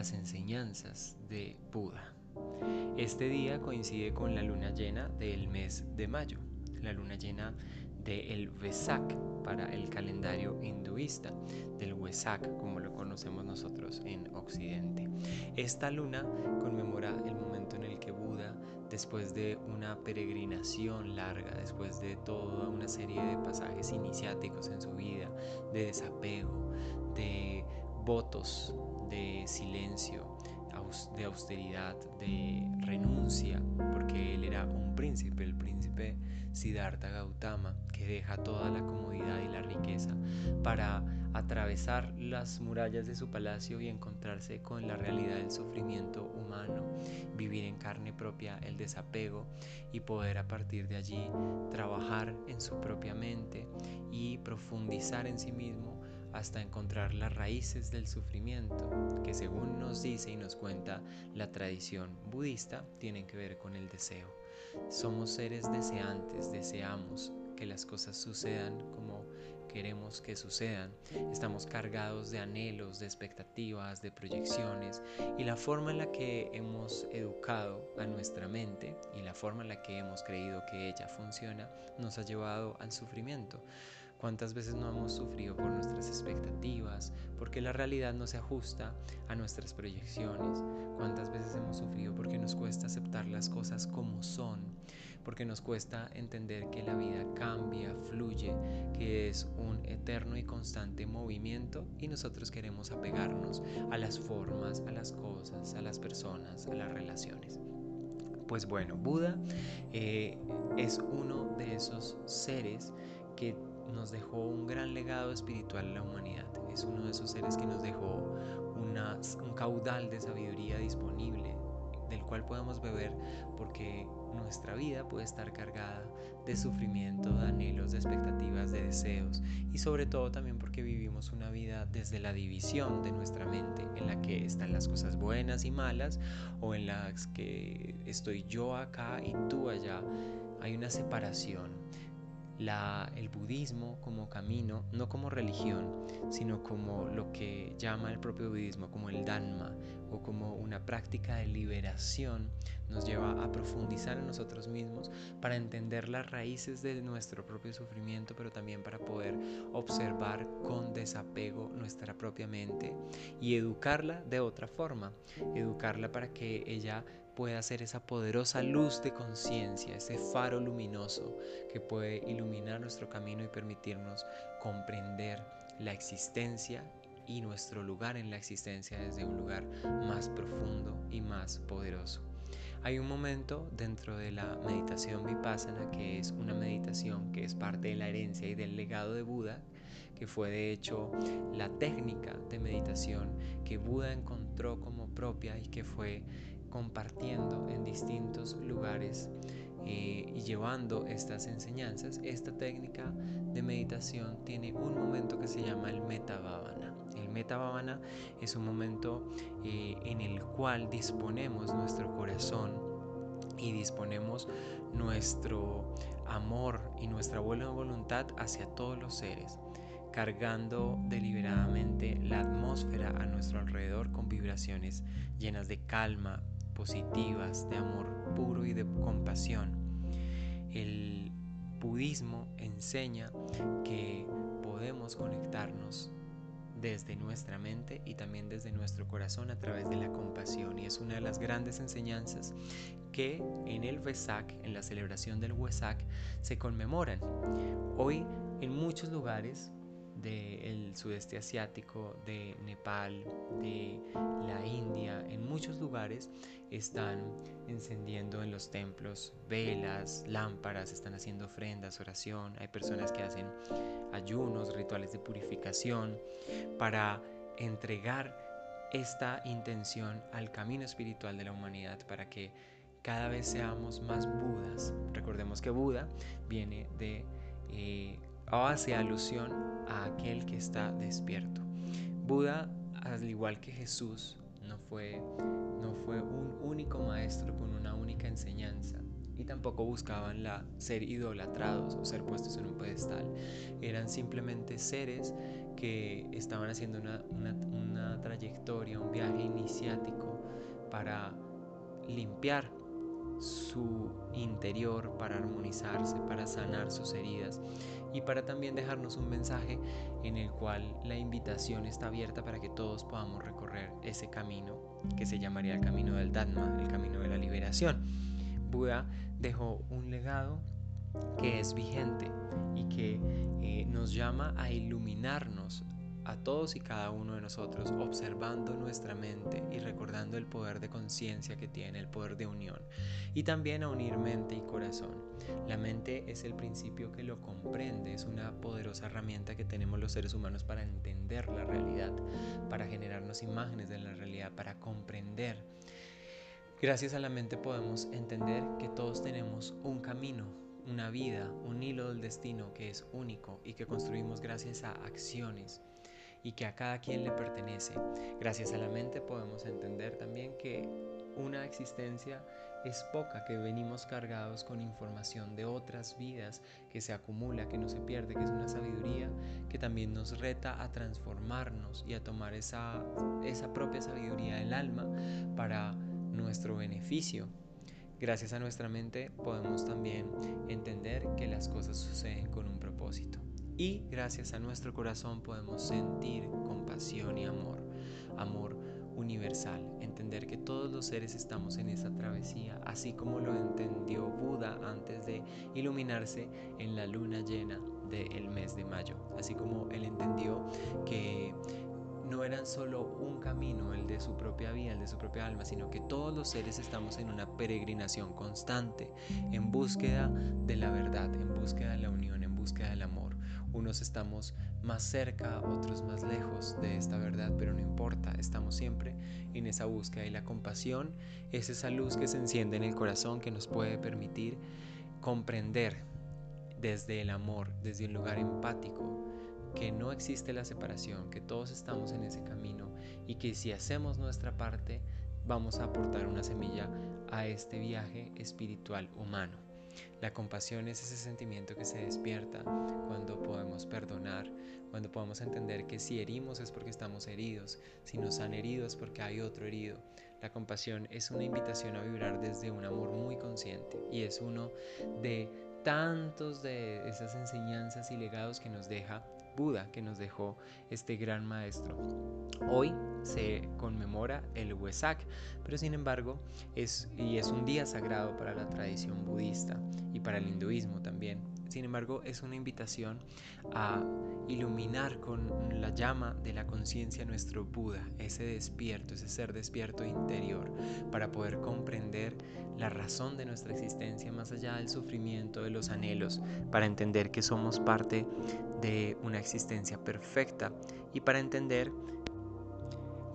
las enseñanzas de Buda. Este día coincide con la luna llena del mes de mayo, la luna llena del Vesak para el calendario hinduista, del Wesak como lo conocemos nosotros en Occidente. Esta luna conmemora el momento en el que Buda, después de una peregrinación larga, después de toda una serie de pasajes iniciáticos en su vida, de desapego, de votos, de silencio, de austeridad, de renuncia, porque él era un príncipe, el príncipe Siddhartha Gautama, que deja toda la comodidad y la riqueza para atravesar las murallas de su palacio y encontrarse con la realidad del sufrimiento humano, vivir en carne propia el desapego y poder a partir de allí trabajar en su propia mente y profundizar en sí mismo hasta encontrar las raíces del sufrimiento, que según nos dice y nos cuenta la tradición budista, tienen que ver con el deseo. Somos seres deseantes, deseamos que las cosas sucedan como queremos que sucedan. Estamos cargados de anhelos, de expectativas, de proyecciones y la forma en la que hemos educado a nuestra mente y la forma en la que hemos creído que ella funciona nos ha llevado al sufrimiento. ¿Cuántas veces no hemos sufrido por nuestras expectativas? Porque la realidad no se ajusta a nuestras proyecciones. ¿Cuántas veces hemos sufrido porque nos cuesta aceptar las cosas como son? Porque nos cuesta entender que la vida cambia, fluye, que es un eterno y constante movimiento y nosotros queremos apegarnos a las formas, a las cosas, a las personas, a las relaciones. Pues bueno, Buda eh, es uno de esos seres que nos dejó un gran legado espiritual a la humanidad. Es uno de esos seres que nos dejó un caudal de sabiduría disponible del cual podemos beber porque nuestra vida puede estar cargada de sufrimiento, de anhelos, de expectativas, de deseos y sobre todo también porque vivimos una vida desde la división de nuestra mente en la que están las cosas buenas y malas o en las que estoy yo acá y tú allá. Hay una separación el budismo como camino, no como religión, sino como lo que llama el propio budismo, como el Dhamma o como una práctica de liberación, nos lleva a profundizar en nosotros mismos para entender las raíces de nuestro propio sufrimiento, pero también para poder observar con desapego nuestra propia mente y educarla de otra forma, educarla para que ella pueda ser esa poderosa luz de conciencia, ese faro luminoso que puede iluminar nuestro camino y permitirnos comprender la existencia y nuestro lugar en la existencia desde un lugar más profundo y más poderoso. Hay un momento dentro de la meditación vipassana que es una meditación que es parte de la herencia y del legado de Buda, que fue de hecho la técnica de meditación que Buda encontró como propia y que fue compartiendo en distintos lugares eh, y llevando estas enseñanzas, esta técnica de meditación tiene un momento que se llama el metabhavana. El metabhavana es un momento eh, en el cual disponemos nuestro corazón y disponemos nuestro amor y nuestra buena voluntad hacia todos los seres cargando deliberadamente la atmósfera a nuestro alrededor con vibraciones llenas de calma, positivas, de amor puro y de compasión. El budismo enseña que podemos conectarnos desde nuestra mente y también desde nuestro corazón a través de la compasión y es una de las grandes enseñanzas que en el Vesak, en la celebración del Wesak, se conmemoran. Hoy en muchos lugares del sudeste asiático, de Nepal, de la India, en muchos lugares están encendiendo en los templos velas, lámparas, están haciendo ofrendas, oración. Hay personas que hacen ayunos, rituales de purificación para entregar esta intención al camino espiritual de la humanidad para que cada vez seamos más budas. Recordemos que Buda viene de eh, hace alusión a aquel que está despierto. Buda, al igual que Jesús, no fue, no fue un único maestro con una única enseñanza. y tampoco buscaban la ser idolatrados o ser puestos en un pedestal. Eran simplemente seres que estaban haciendo una, una trayectoria, un viaje iniciático para limpiar su interior, para armonizarse, para sanar sus heridas y para también dejarnos un mensaje en el cual la invitación está abierta para que todos podamos recorrer ese camino que se llamaría el camino del Dhamma, el camino de la liberación. Buda dejó un legado que es vigente y que eh, nos llama a iluminarnos a todos y cada uno de nosotros, observando nuestra mente y recordando el poder de conciencia que tiene, el poder de unión, y también a unir mente y corazón. La mente es el principio que lo comprende, es una poderosa herramienta que tenemos los seres humanos para entender la realidad, para generarnos imágenes de la realidad, para comprender. Gracias a la mente podemos entender que todos tenemos un camino, una vida, un hilo del destino que es único y que construimos gracias a acciones y que a cada quien le pertenece. Gracias a la mente podemos entender también que una existencia es poca, que venimos cargados con información de otras vidas que se acumula, que no se pierde, que es una sabiduría que también nos reta a transformarnos y a tomar esa, esa propia sabiduría del alma para nuestro beneficio. Gracias a nuestra mente podemos también entender que las cosas suceden con un propósito y gracias a nuestro corazón podemos sentir compasión y amor, amor universal, entender que todos los seres estamos en esa travesía, así como lo entendió Buda antes de iluminarse en la luna llena del mes de mayo, así como él entendió que no eran solo un camino, el de su propia vida, el de su propia alma, sino que todos los seres estamos en una peregrinación constante, en búsqueda de la verdad, en búsqueda de la unión, en búsqueda del amor. Unos estamos más cerca, otros más lejos de esta verdad, pero no importa, estamos siempre en esa búsqueda y la compasión es esa luz que se enciende en el corazón que nos puede permitir comprender desde el amor, desde un lugar empático, que no existe la separación, que todos estamos en ese camino y que si hacemos nuestra parte vamos a aportar una semilla a este viaje espiritual humano. La compasión es ese sentimiento que se despierta cuando podemos perdonar, cuando podemos entender que si herimos es porque estamos heridos, si nos han herido es porque hay otro herido. La compasión es una invitación a vibrar desde un amor muy consciente y es uno de tantos de esas enseñanzas y legados que nos deja Buda que nos dejó este gran maestro. Hoy se conmemora el Wesak, pero sin embargo es, y es un día sagrado para la tradición budista y para el hinduismo también. Sin embargo, es una invitación a iluminar con la llama de la conciencia nuestro Buda, ese despierto, ese ser despierto interior, para poder comprender la razón de nuestra existencia más allá del sufrimiento, de los anhelos, para entender que somos parte de una existencia perfecta y para entender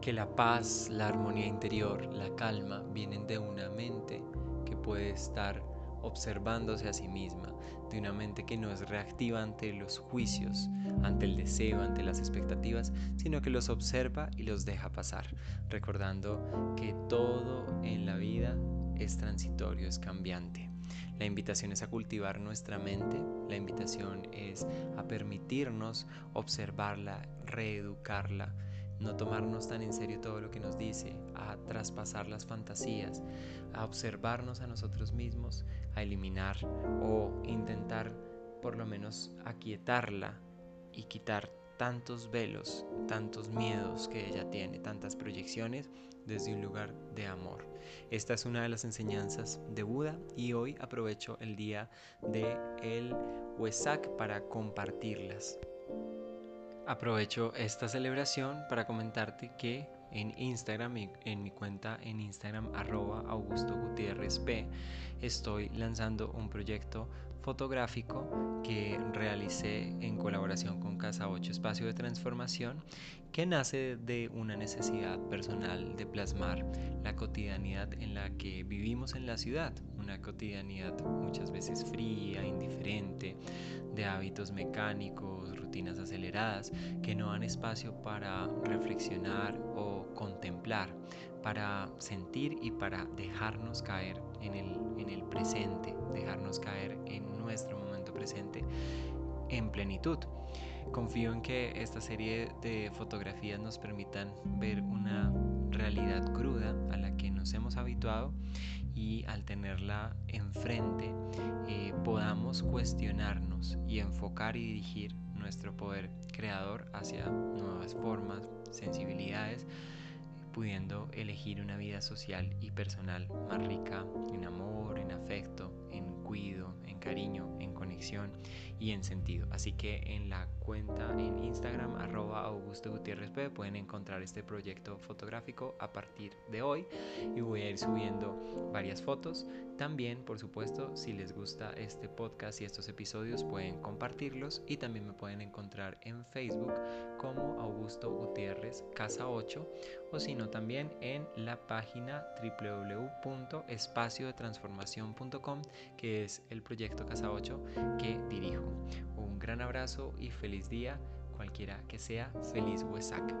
que la paz, la armonía interior, la calma vienen de una mente que puede estar observándose a sí misma, de una mente que no es reactiva ante los juicios, ante el deseo, ante las expectativas, sino que los observa y los deja pasar, recordando que todo en la vida es transitorio, es cambiante. La invitación es a cultivar nuestra mente, la invitación es a permitirnos observarla, reeducarla, no tomarnos tan en serio todo lo que nos dice, a traspasar las fantasías, a observarnos a nosotros mismos, a eliminar o intentar por lo menos aquietarla y quitar tantos velos, tantos miedos que ella tiene, tantas proyecciones desde un lugar de amor. Esta es una de las enseñanzas de Buda y hoy aprovecho el día de el Wesak para compartirlas. Aprovecho esta celebración para comentarte que en Instagram, en mi cuenta en Instagram arroba Augusto Gutiérrez P, estoy lanzando un proyecto fotográfico que realicé en colaboración con Casa 8 Espacio de Transformación, que nace de una necesidad personal de plasmar la cotidianidad en la que vivimos en la ciudad, una cotidianidad muchas veces fría, indiferente, de hábitos mecánicos, rutinas aceleradas, que no dan espacio para reflexionar o contemplar para sentir y para dejarnos caer en el, en el presente, dejarnos caer en nuestro momento presente en plenitud. Confío en que esta serie de fotografías nos permitan ver una realidad cruda a la que nos hemos habituado y al tenerla enfrente eh, podamos cuestionarnos y enfocar y dirigir nuestro poder creador hacia nuevas formas, sensibilidades, pudiendo elegir una vida social y personal más rica en amor, en afecto, en cuido, en cariño, en conexión y en sentido. Así que en la cuenta en Instagram arroba Augusto Gutiérrez P pueden encontrar este proyecto fotográfico a partir de hoy y voy a ir subiendo varias fotos. También, por supuesto, si les gusta este podcast y estos episodios pueden compartirlos y también me pueden encontrar en Facebook como Augusto Gutiérrez Casa 8 o si no también en la página www.espaciodetransformación.com que es el proyecto Casa 8 que dirijo. Un gran abrazo y feliz día, cualquiera que sea, feliz Huesaca.